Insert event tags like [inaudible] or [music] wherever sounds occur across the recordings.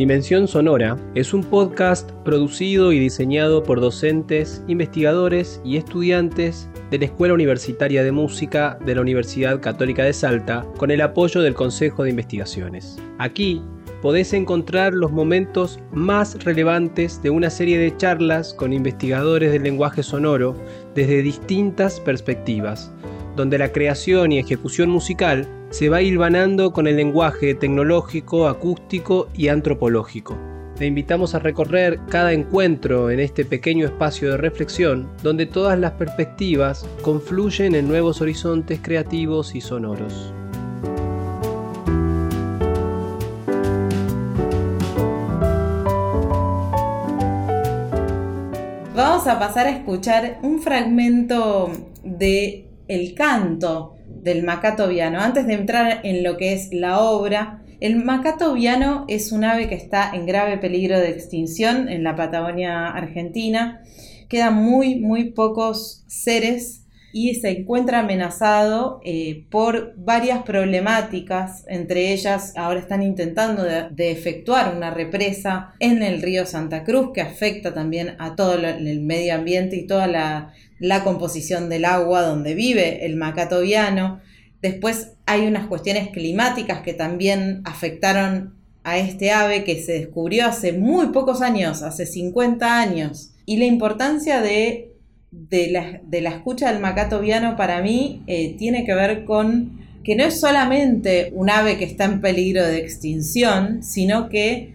Dimensión Sonora es un podcast producido y diseñado por docentes, investigadores y estudiantes de la Escuela Universitaria de Música de la Universidad Católica de Salta con el apoyo del Consejo de Investigaciones. Aquí podés encontrar los momentos más relevantes de una serie de charlas con investigadores del lenguaje sonoro desde distintas perspectivas, donde la creación y ejecución musical se va hilvanando con el lenguaje tecnológico, acústico y antropológico. Te invitamos a recorrer cada encuentro en este pequeño espacio de reflexión donde todas las perspectivas confluyen en nuevos horizontes creativos y sonoros. Vamos a pasar a escuchar un fragmento de el canto del macato viano. Antes de entrar en lo que es la obra, el macato viano es un ave que está en grave peligro de extinción en la Patagonia Argentina. Quedan muy, muy pocos seres y se encuentra amenazado eh, por varias problemáticas, entre ellas ahora están intentando de, efectuar una represa en el río Santa Cruz que afecta también a todo el medio ambiente y toda la, la composición del agua donde vive el macato viano. Después hay unas cuestiones climáticas que también afectaron a este ave que se descubrió hace muy pocos años, hace 50 años. Y la importancia de, de, la, escucha del macato viano para mí eh, tiene que ver con que no es solamente un ave que está en peligro de extinción, sino que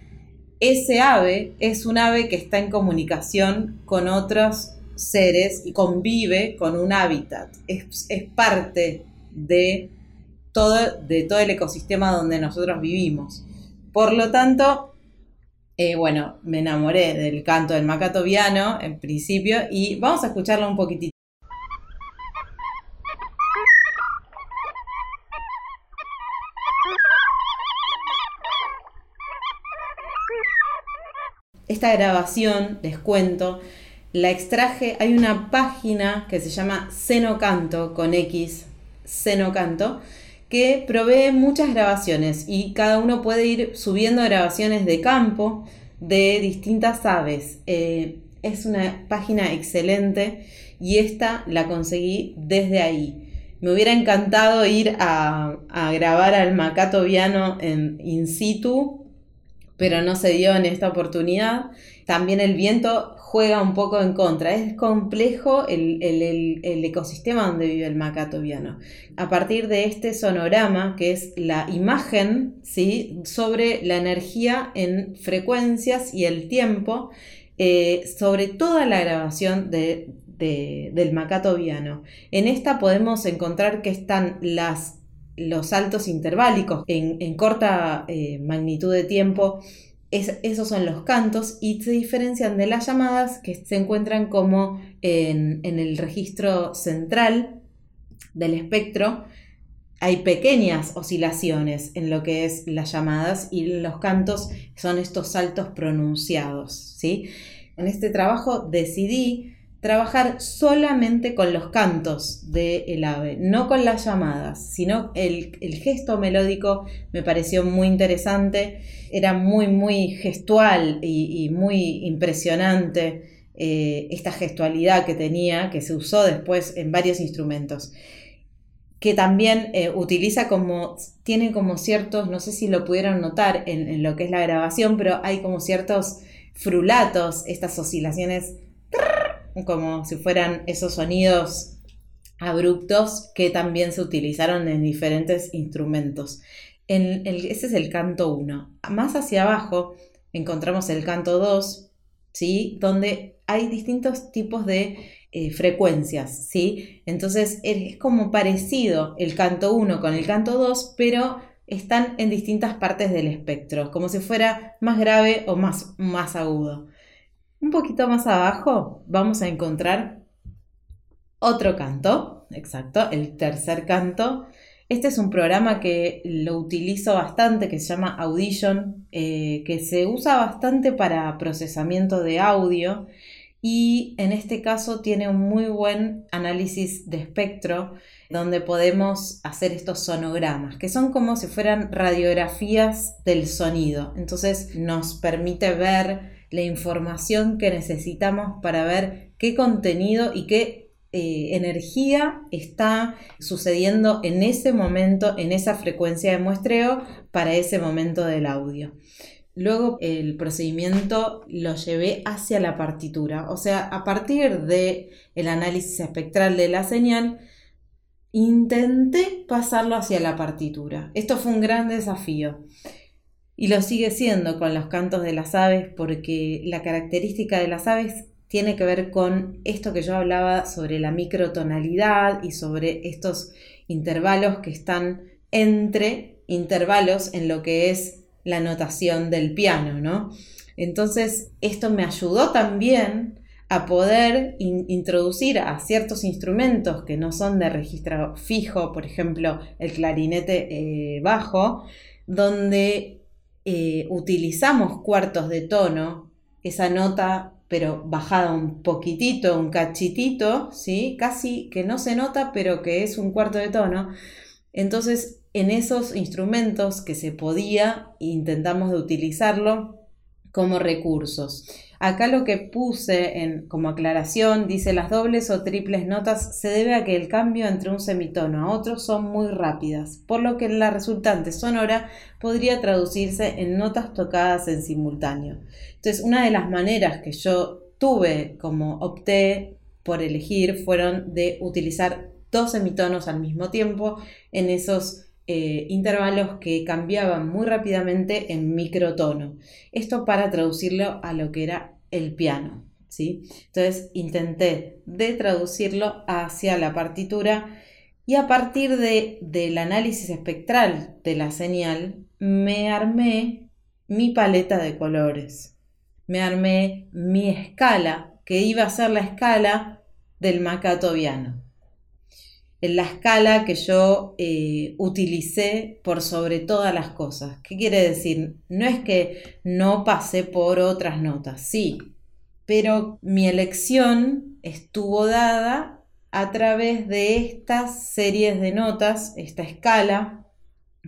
ese ave es un ave que está en comunicación con otros seres y convive con un hábitat. Es, es parte de todo, de todo el ecosistema donde nosotros vivimos. Por lo tanto, eh, bueno, me enamoré del canto del macato viano en principio y vamos a escucharlo un poquitito. Esta grabación, les cuento, la extraje, hay una página que se llama Senocanto con X, Senocanto, que provee muchas grabaciones y cada uno puede ir subiendo grabaciones de campo de distintas aves. Eh, es una página excelente y esta la conseguí desde ahí. Me hubiera encantado ir a, a grabar al macato viano en in situ, pero no se dio en esta oportunidad. También el viento juega un poco en contra. Es complejo el, ecosistema donde vive el macato viano. A partir de este sonorama, que es la imagen ¿sí? sobre la energía en frecuencias y el tiempo, eh, sobre toda la grabación del macato viano. En esta podemos encontrar que están las, los saltos interválicos en, corta eh, magnitud de tiempo esos son los cantos y se diferencian de las llamadas que se encuentran como en, el registro central del espectro. Hay pequeñas oscilaciones en lo que es las llamadas y los cantos son estos saltos pronunciados. ¿sí? En este trabajo decidí trabajar solamente con los cantos del ave, no con las llamadas, sino el, gesto melódico me pareció muy interesante, era muy, muy gestual y, muy impresionante eh, esta gestualidad que tenía, que se usó después en varios instrumentos que también eh, utiliza como, tiene como ciertos, no sé si lo pudieron notar en, en, lo que es la grabación, pero hay como ciertos frulatos, estas oscilaciones como si fueran esos sonidos abruptos que también se utilizaron en diferentes instrumentos. En ese es el canto 1. Más hacia abajo encontramos el canto 2, ¿sí? donde hay distintos tipos de eh, frecuencias. ¿sí? Entonces es como parecido el canto 1 con el canto 2, pero están en distintas partes del espectro, como si fuera más grave o más, más agudo. Un poquito más abajo vamos a encontrar otro canto, exacto, el tercer canto. Este es un programa que lo utilizo bastante, que se llama Audition, eh, que se usa bastante para procesamiento de audio y en este caso tiene un muy buen análisis de espectro donde podemos hacer estos sonogramas, que son como si fueran radiografías del sonido. Entonces nos permite ver la información que necesitamos para ver qué contenido y qué eh, energía está sucediendo en ese momento, en esa frecuencia de muestreo para ese momento del audio. Luego el procedimiento lo llevé hacia la partitura, o sea, a partir del el análisis espectral de la señal, intenté pasarlo hacia la partitura. Esto fue un gran desafío y lo sigue siendo con los cantos de las aves porque la característica de las aves tiene que ver con esto que yo hablaba sobre la microtonalidad y sobre estos intervalos que están entre intervalos en lo que es la notación del piano, ¿no? Entonces, esto me ayudó también a poder introducir a ciertos instrumentos que no son de registro fijo, por ejemplo, el clarinete eh, bajo, donde eh, utilizamos cuartos de tono, esa nota pero bajada un poquitito, un cachitito, ¿sí? casi que no se nota, pero que es un cuarto de tono. Entonces en esos instrumentos que se podía, intentamos de utilizarlo como recursos. Acá lo que puse en, como aclaración dice las dobles o triples notas se debe a que el cambio entre un semitono a otro son muy rápidas, por lo que la resultante sonora podría traducirse en notas tocadas en simultáneo. Entonces, una de las maneras que yo tuve como opté por elegir fueron de utilizar dos semitonos al mismo tiempo en esos eh, intervalos que cambiaban muy rápidamente en microtono. Esto para traducirlo a lo que era el piano. ¿sí? Entonces intenté de traducirlo hacia la partitura y a partir de, del análisis espectral de la señal me armé mi paleta de colores. Me armé mi escala, que iba a ser la escala del macatoviano en la escala que yo eh, utilicé por sobre todas las cosas. ¿Qué quiere decir? No es que no pasé por otras notas, sí, pero mi elección estuvo dada a través de estas series de notas, esta escala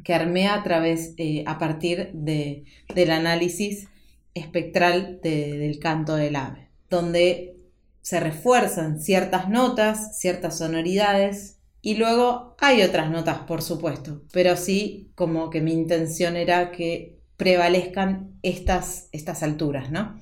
que armé a través, eh, a partir de, del análisis espectral del canto del ave, donde se refuerzan ciertas notas, ciertas sonoridades, y luego hay otras notas, por supuesto, pero sí como que mi intención era que prevalezcan estas, estas alturas, ¿no?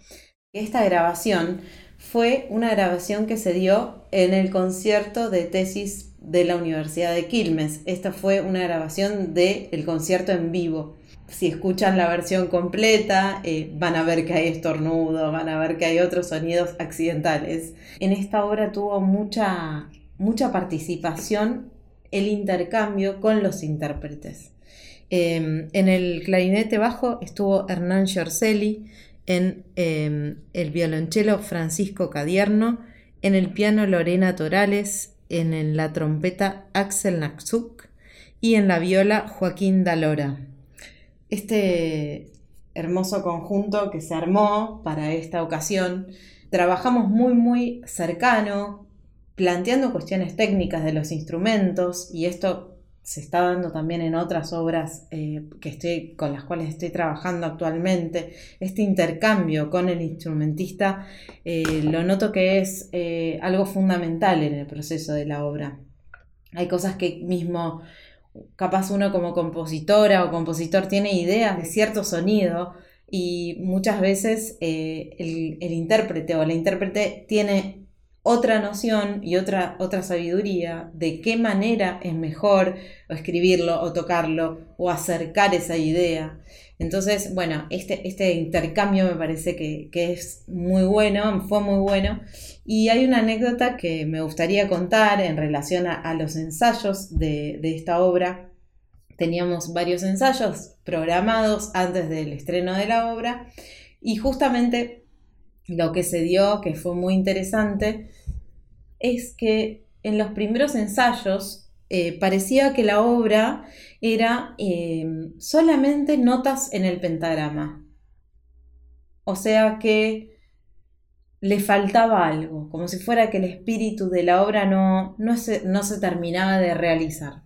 Esta grabación fue una grabación que se dio en el concierto de tesis de la Universidad de Quilmes. Esta fue una grabación del concierto en vivo. Si escuchan la versión completa, eh, van a ver que hay estornudo, van a ver que hay otros sonidos accidentales. En esta obra tuvo mucha mucha participación el intercambio con los intérpretes. Em, en el clarinete bajo estuvo Hernán Giorcelli, en em, el violonchelo Francisco Cadierno, en el piano Lorena Torales, en la trompeta Axel Naxuk y en la viola Joaquín Dalora. Este hermoso conjunto que se armó para esta ocasión, trabajamos muy muy cercano, planteando cuestiones técnicas de los instrumentos y esto se está dando también en otras obras eh, que estoy, con las cuales estoy trabajando actualmente. Este intercambio con el instrumentista eh, lo noto que es eh, algo fundamental en el proceso de la obra. Hay cosas que mismo, capaz uno como compositora o compositor tiene ideas de cierto sonido y muchas veces el, el intérprete o la intérprete tiene otra noción y otra, otra sabiduría de qué manera es mejor escribirlo o tocarlo o acercar esa idea. Entonces, bueno, este, este intercambio me parece que, es muy bueno, fue muy bueno. Y hay una anécdota que me gustaría contar en relación a, los ensayos de, de esta obra. Teníamos varios ensayos programados antes del estreno de la obra y justamente lo que se dio, que fue muy interesante, es que en los primeros ensayos eh, parecía que la obra era em, solamente notas en el pentagrama. O sea que le faltaba algo, como si fuera que el espíritu de la obra no, no, se, no se terminaba de realizar.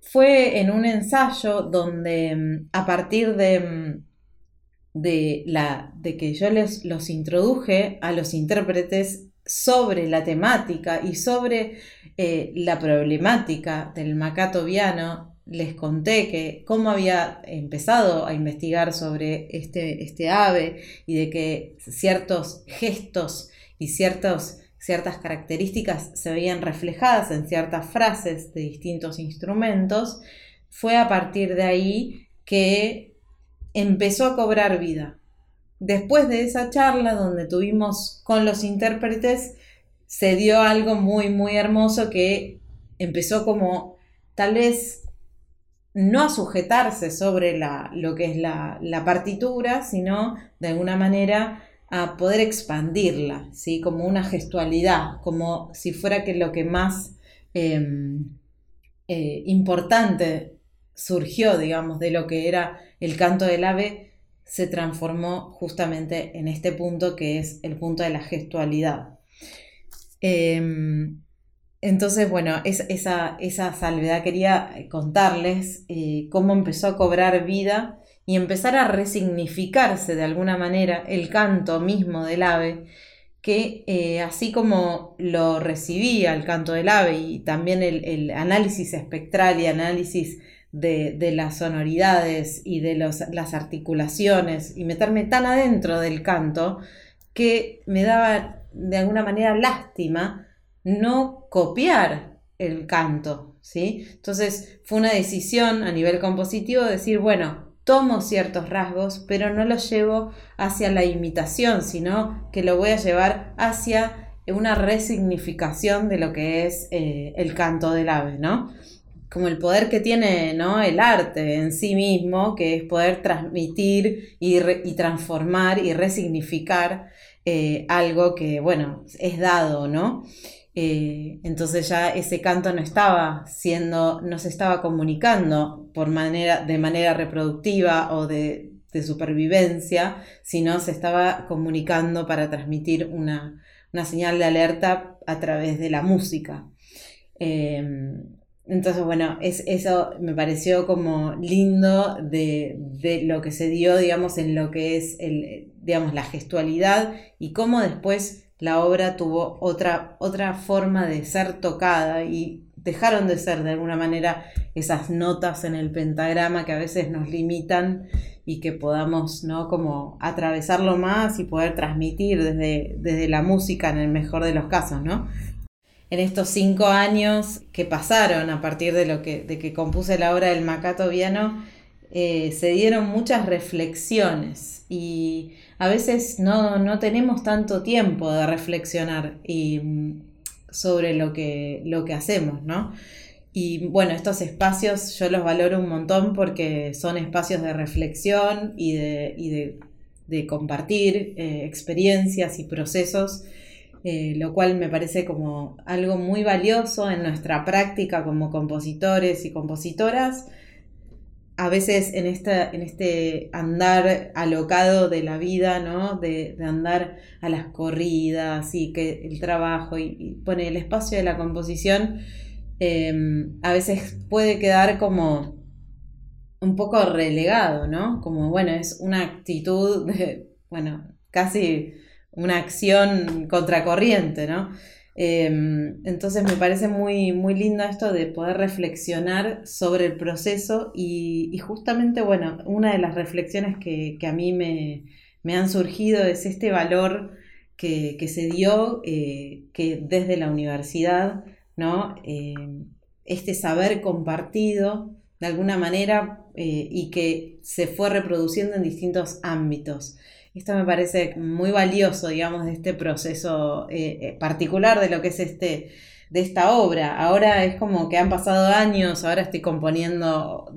Fue en un ensayo donde mm, a partir de, mm, de, la, de que yo les, los introduje a los intérpretes sobre la temática y sobre eh, la problemática del macato viano les conté que cómo había empezado a investigar sobre este, este ave y de que ciertos gestos y ciertos, ciertas características se veían reflejadas en ciertas frases de distintos instrumentos, fue a partir de ahí que empezó a cobrar vida. Después de esa charla donde tuvimos con los intérpretes, se dio algo muy, muy hermoso que empezó como tal vez no a sujetarse sobre la, lo que es la, partitura, sino de alguna manera a poder expandirla, ¿sí? como una gestualidad, como si fuera que lo que más em, eh, importante surgió, digamos, de lo que era el canto del ave, se transformó justamente en este punto que es el punto de la gestualidad. Em, entonces, bueno, esa, esa, salvedad quería eh, contarles eh, cómo empezó a cobrar vida y empezar a resignificarse de alguna manera el canto mismo del ave, que eh, así como lo recibía el canto del ave y también el, análisis espectral y análisis de, las sonoridades y de las articulaciones y meterme tan adentro del canto que me daba de alguna manera lástima no copiar el canto, ¿sí? Entonces fue una decisión a nivel compositivo de decir, bueno, tomo ciertos rasgos, pero no los llevo hacia la imitación, sino que lo voy a llevar hacia una resignificación de lo que es eh, el canto del ave, ¿no? Como el poder que tiene ¿no? el arte en sí mismo, que es poder transmitir y, y transformar y resignificar eh, algo que, bueno, es dado, ¿no? Eh, entonces ya ese canto no estaba siendo, no se estaba comunicando por manera, de manera reproductiva o de, supervivencia, sino se estaba comunicando para transmitir una, señal de alerta a través de la música. Em, entonces, bueno, es, eso me pareció como lindo de, de, lo que se dio, digamos, en lo que es el, digamos, la gestualidad y cómo después la obra tuvo otra, otra forma de ser tocada y dejaron de ser de alguna manera esas notas en el pentagrama que a veces nos limitan y que podamos ¿no? como atravesarlo más y poder transmitir desde, desde la música en el mejor de los casos, ¿no? En estos cinco años que pasaron a partir de lo que, de que compuse la obra del Macato Viano, eh, se dieron muchas reflexiones y a veces no, tenemos tanto tiempo de reflexionar y, mm, sobre lo que, lo que hacemos, ¿no? Y bueno, estos espacios yo los valoro un montón porque son espacios de reflexión y de, de, compartir eh, experiencias y procesos, eh, lo cual me parece como algo muy valioso en nuestra práctica como compositores y compositoras a veces en, esta, en este andar alocado de la vida, ¿no? De, andar a las corridas y que el trabajo y, pone el espacio de la composición, em, a veces puede quedar como un poco relegado, ¿no? Como, bueno, es una actitud de, bueno, casi una acción contracorriente, ¿no? Em, entonces me parece muy, muy lindo esto de poder reflexionar sobre el proceso y, justamente, bueno, una de las reflexiones que, a mí me, han surgido es este valor que, se dio eh, que desde la universidad, ¿no? Em, este saber compartido de alguna manera eh, y que se fue reproduciendo en distintos ámbitos. Esto me parece muy valioso, digamos, de este proceso eh, eh, particular de lo que es este, de esta obra. Ahora es como que han pasado años, ahora estoy componiendo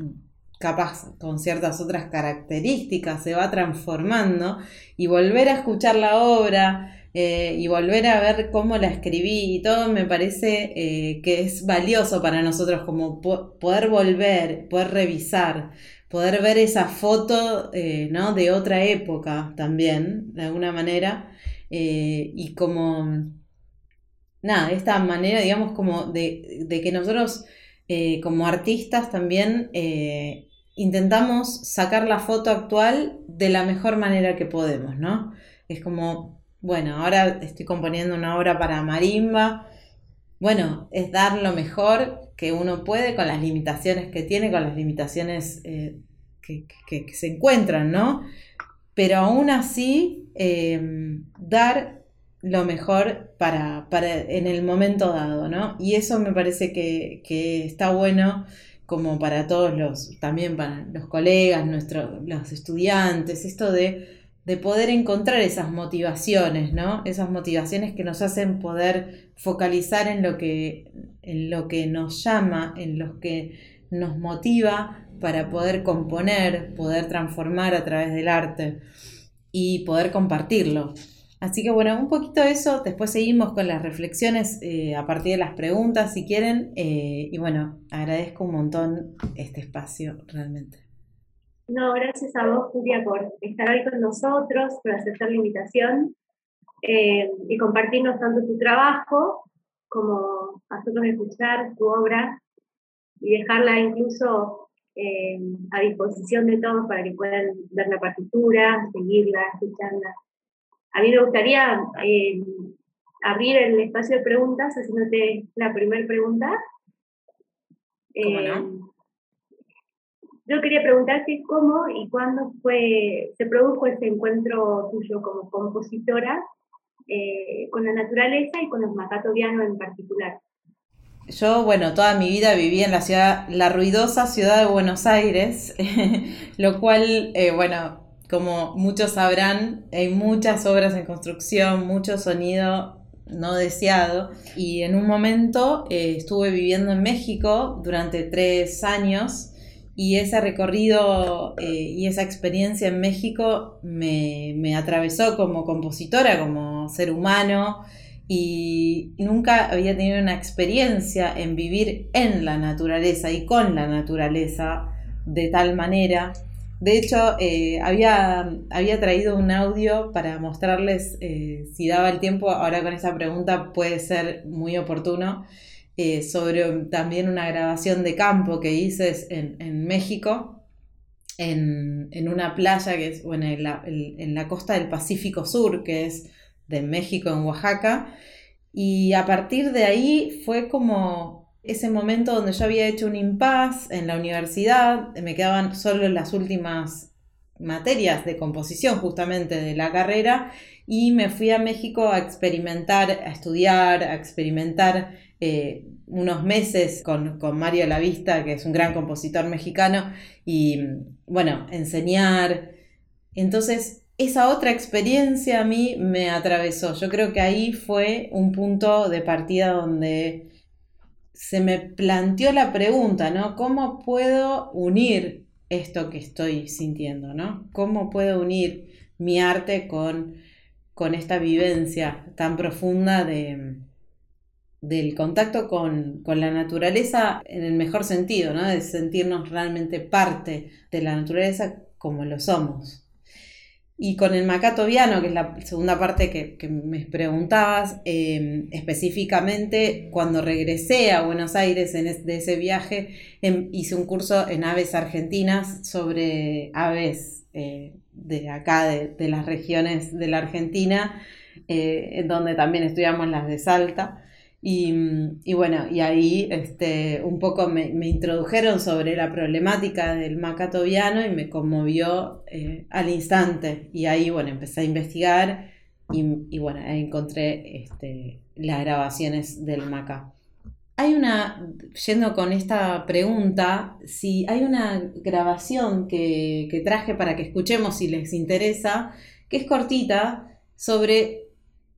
capaz con ciertas otras características, se va transformando y volver a escuchar la obra eh, y volver a ver cómo la escribí y todo me parece que es valioso para nosotros como poder volver, poder revisar, poder ver esa foto eh, ¿no? de otra época también, de alguna manera, eh, y como, nada, esta manera, digamos, como de, que nosotros eh, como artistas también intentamos sacar la foto actual de la mejor manera que podemos, ¿no? Es como, bueno, ahora estoy componiendo una obra para marimba, bueno, es dar lo mejor que uno puede con las limitaciones que tiene, con las limitaciones que, se encuentran, ¿no? Pero aún así, dar lo mejor para, en el momento dado, ¿no? Y eso me parece que, está bueno como para todos los, también para los colegas, nuestros, los estudiantes, esto de, poder encontrar esas motivaciones, ¿no? Esas motivaciones que nos hacen poder focalizar en lo que, en lo que nos llama, en lo que nos motiva para poder componer, poder transformar a través del arte y poder compartirlo. Así que bueno, un poquito de eso, después seguimos con las reflexiones eh, a partir de las preguntas si quieren. Eh, y bueno, agradezco un montón este espacio realmente. No, gracias a vos, Julia, por estar hoy con nosotros, por aceptar la invitación eh, y compartirnos tanto tu trabajo como a nosotros escuchar tu obra y dejarla incluso a disposición de todos para que puedan ver la partitura, seguirla, escucharla. A mí me gustaría eh, abrir el espacio de preguntas haciéndote la primera pregunta. ¿Cómo no? Eh, yo quería preguntarte cómo y cuándo fue, se produjo ese encuentro tuyo como compositora eh, con la naturaleza y con los macatovianos en particular. Yo, bueno, toda mi vida viví en la ciudad, la ruidosa ciudad de Buenos Aires, [laughs] lo cual, bueno, como muchos sabrán, hay muchas obras en construcción, mucho sonido no deseado. Y en un momento eh, estuve viviendo en México durante tres años y ese recorrido eh, y esa experiencia en México me, atravesó como compositora, como ser humano. Y nunca había tenido una experiencia en vivir en la naturaleza y con la naturaleza de tal manera de hecho, eh, había, había traído un audio para mostrarles eh, si daba el tiempo, ahora con esa pregunta puede ser muy oportuno, eh, sobre también una grabación de campo que hice en, México, en, una playa que es bueno, en, la, en la costa del Pacífico Sur, que es de México, en Oaxaca. Y a partir de ahí fue como ese momento donde yo había hecho un impasse en la universidad, me quedaban solo las últimas materias de composición justamente de la carrera y me fui a México a experimentar, a estudiar, a experimentar eh, unos meses con, con Mario Lavista, que es un gran compositor mexicano, y bueno, enseñar. Entonces, esa otra experiencia a mí me atravesó. Yo creo que ahí fue un punto de partida donde se me planteó la pregunta, ¿no? ¿Cómo puedo unir esto que estoy sintiendo, ¿no? ¿Cómo puedo unir mi arte con, con esta vivencia tan profunda de, del contacto con, con, la naturaleza en el mejor sentido, ¿no? De sentirnos realmente parte de la naturaleza como lo somos. Y con el macato viano, que es la segunda parte que, me preguntabas, em, específicamente cuando regresé a Buenos Aires en de ese viaje, em, hice un curso en aves argentinas sobre aves eh, de acá, de, las regiones de la Argentina, eh, donde también estudiamos las de Salta. Y, bueno, y ahí este, un poco me, introdujeron sobre la problemática del macatoviano y me conmovió eh, al instante. Y ahí, bueno, empecé a investigar y, bueno, encontré este, las grabaciones del maca. Hay una, yendo con esta pregunta, si hay una grabación que, que traje para que escuchemos si les interesa, que es cortita, sobre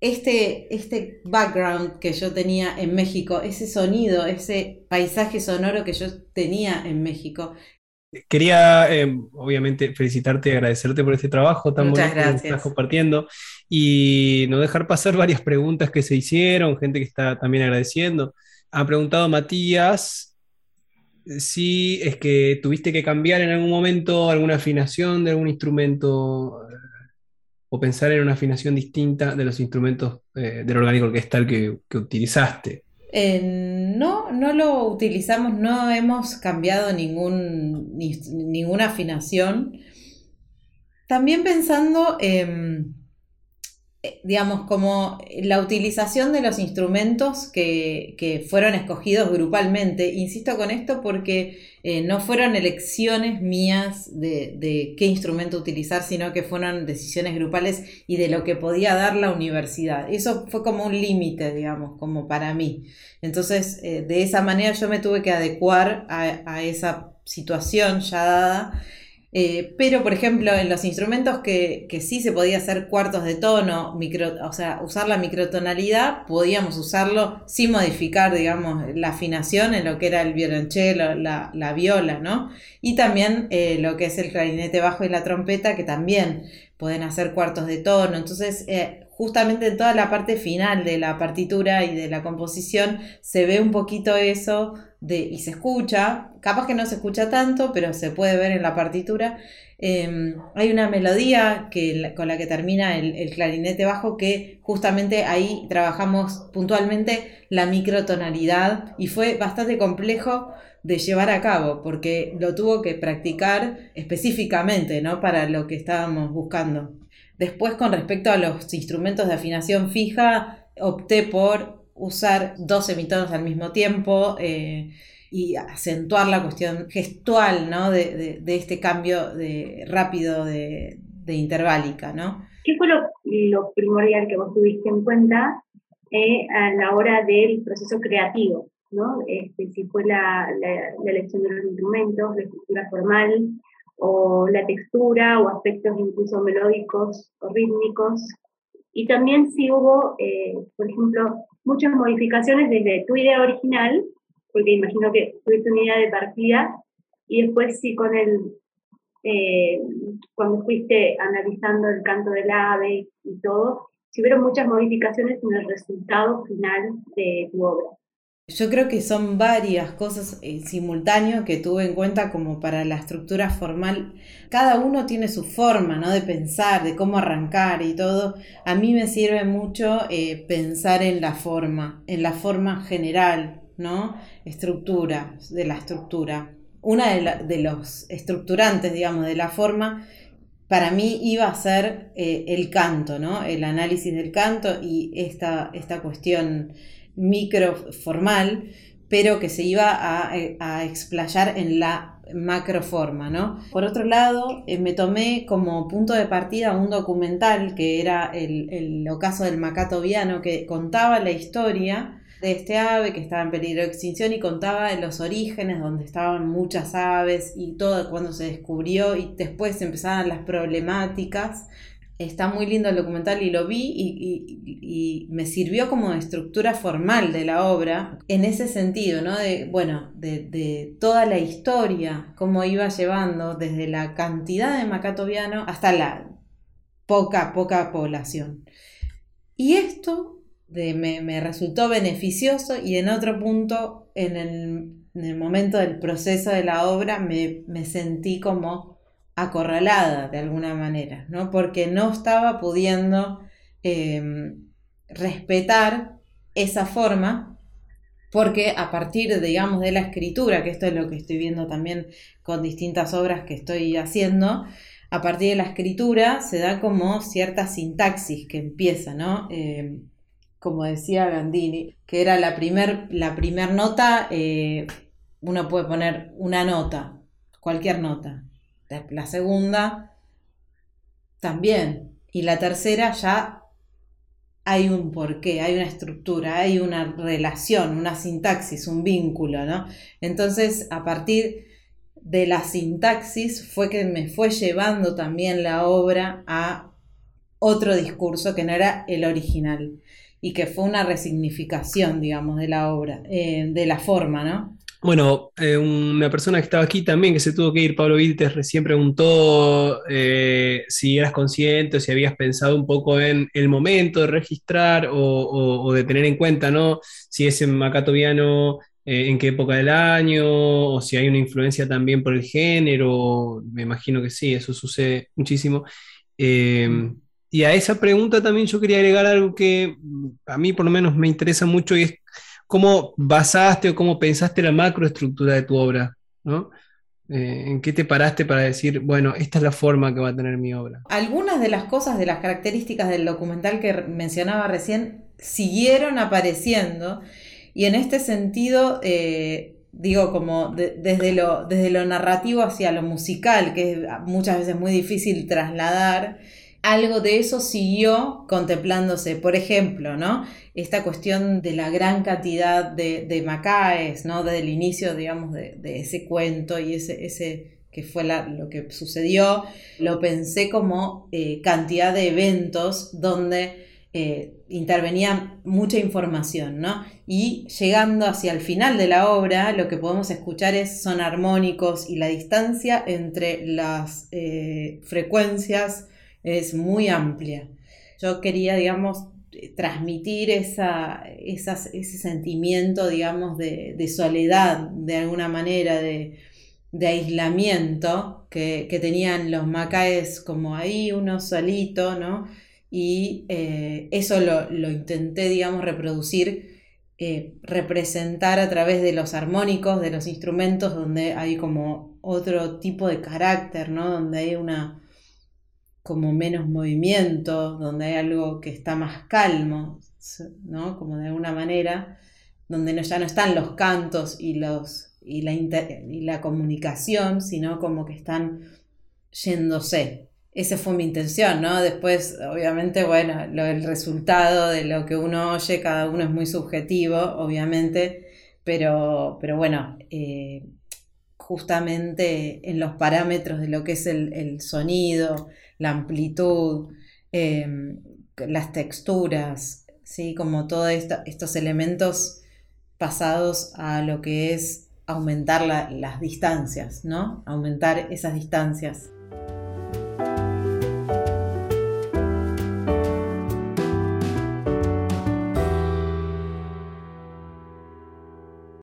este, este background que yo tenía en México, ese sonido, ese paisaje sonoro que yo tenía en México. Quería, em, obviamente, felicitarte y agradecerte por este trabajo tan Muchas bonito que estás compartiendo y no dejar pasar varias preguntas que se hicieron, gente que está también agradeciendo. Ha preguntado Matías si es que tuviste que cambiar en algún momento alguna afinación de algún instrumento o pensar en una afinación distinta de los instrumentos eh, del orgánico orquestal que, que utilizaste. no, no lo utilizamos, no hemos cambiado ninguna afinación. También pensando en eh, digamos, como la utilización de los instrumentos que, fueron escogidos grupalmente. Insisto con esto porque eh, no fueron elecciones mías de, qué instrumento utilizar, sino que fueron decisiones grupales y de lo que podía dar la universidad. Eso fue como un límite, digamos, como para mí. Entonces, eh, de esa manera yo me tuve que adecuar a, a esa situación ya dada eh, pero, por ejemplo, en los instrumentos que, sí se podía hacer cuartos de tono, micro, o sea, usar la microtonalidad, podíamos usarlo sin modificar, digamos, la afinación en lo que era el violonchelo, la, la viola, ¿no? Y también eh, lo que es el clarinete bajo y la trompeta, que también pueden hacer cuartos de tono. Entonces, eh, justamente en toda la parte final de la partitura y de la composición se ve un poquito eso y se escucha, capaz que no se escucha tanto, pero se puede ver en la partitura. Em, hay una melodía que, con la que termina el, clarinete bajo que justamente ahí trabajamos puntualmente la microtonalidad y fue bastante complejo de llevar a cabo porque lo tuvo que practicar específicamente ¿no? para lo que estábamos buscando. Después, con respecto a los instrumentos de afinación fija, opté por usar dos semitonos al mismo tiempo eh, y acentuar la cuestión gestual ¿no? de, este cambio de, rápido de, interválica. ¿no? ¿Qué fue lo, primordial que vos tuviste en cuenta eh, a la hora del proceso creativo? ¿no? Este, si fue la, elección de los instrumentos, la estructura formal, o la textura o aspectos incluso melódicos o rítmicos. Y también si hubo, eh, por ejemplo, muchas modificaciones desde tu idea original, porque imagino que tuviste una idea de partida, y después sí con el, eh, cuando fuiste analizando el canto del ave y todo, si hubieron muchas modificaciones en el resultado final de tu obra. Yo creo que son varias cosas eh, simultáneas que tuve en cuenta como para la estructura formal. Cada uno tiene su forma, ¿no? De pensar, de cómo arrancar y todo. A mí me sirve mucho eh, pensar en la forma, en la forma general, ¿no? Estructura, de la estructura. Una de, los estructurantes, digamos, de la forma para mí iba a ser eh, el canto, ¿no? El análisis del canto y esta, esta cuestión micro formal, pero que se iba a, eh, explayar en la macroforma, ¿no? Por otro lado, eh, me tomé como punto de partida un documental que era el, el ocaso del macato viano, que contaba la historia de este ave que estaba en peligro de extinción y contaba los orígenes donde estaban muchas aves y todo cuando se descubrió y después empezaban las problemáticas Está muy lindo el documental y lo vi y, me sirvió como estructura formal de la obra en ese sentido, ¿no? De, bueno, de, toda la historia, cómo iba llevando desde la cantidad de macatoviano hasta la poca, poca población. Y esto me, resultó beneficioso y en otro punto, en el, momento del proceso de la obra, me, me sentí como acorralada de alguna manera, ¿no? Porque no estaba pudiendo em, respetar esa forma, porque a partir, digamos, de la escritura, que esto es lo que estoy viendo también con distintas obras que estoy haciendo, a partir de la escritura se da como cierta sintaxis que empieza, ¿no? Em, como decía Gandini, que era la primer, la nota, eh, uno puede poner una nota, cualquier nota, la segunda también. Y la tercera ya hay un porqué, hay una estructura, hay una relación, una sintaxis, un vínculo, ¿no? Entonces, a partir de la sintaxis fue que me fue llevando también la obra a otro discurso que no era el original y que fue una resignificación, digamos, de la obra, eh, de la forma, ¿no? Bueno, eh, una persona que estaba aquí también, que se tuvo que ir, Pablo Viltes, recién preguntó eh, si eras consciente o si habías pensado un poco en el momento de registrar o, de tener en cuenta, ¿no? Si es en Macatoviano, eh, en qué época del año, o si hay una influencia también por el género, me imagino que sí, eso sucede muchísimo. Y a esa pregunta también yo quería agregar algo que a mí por lo menos me interesa mucho y es cómo basaste o cómo pensaste la macroestructura de tu obra, ¿no? Eh, ¿En qué te paraste para decir, bueno, esta es la forma que va a tener mi obra? Algunas de las cosas, de las características del documental que mencionaba recién, siguieron apareciendo y en este sentido, eh, digo, como desde, lo, desde lo narrativo hacia lo musical, que es muchas veces muy difícil trasladar, algo de eso siguió contemplándose. Por ejemplo, ¿no? Esta cuestión de la gran cantidad de, macaes, ¿no? Desde el inicio, digamos, de, ese cuento y ese, ese que fue lo que sucedió, lo pensé como eh, cantidad de eventos donde eh, intervenía mucha información, ¿no? Y llegando hacia el final de la obra, lo que podemos escuchar es son armónicos y la distancia entre las eh, frecuencias es muy amplia. Yo quería, digamos, transmitir esa, ese sentimiento, digamos, de, soledad, de alguna manera, de, aislamiento que, tenían los macaes como ahí, uno solito, ¿no? Y eh, eso lo, intenté, digamos, reproducir, eh, representar a través de los armónicos, de los instrumentos, donde hay como otro tipo de carácter, ¿no? Donde hay una, como menos movimiento, donde hay algo que está más calmo, ¿no? Como de alguna manera, donde no, ya no están los cantos y, los, y, la y la comunicación, sino como que están yéndose. Esa fue mi intención, ¿no? Después, obviamente, bueno, el resultado de lo que uno oye, cada uno es muy subjetivo, obviamente, pero, pero bueno, eh, justamente en los parámetros de lo que es el, sonido, la amplitud, em, las texturas, ¿sí? como todos estos elementos pasados a lo que es aumentar las distancias, ¿no? Aumentar esas distancias.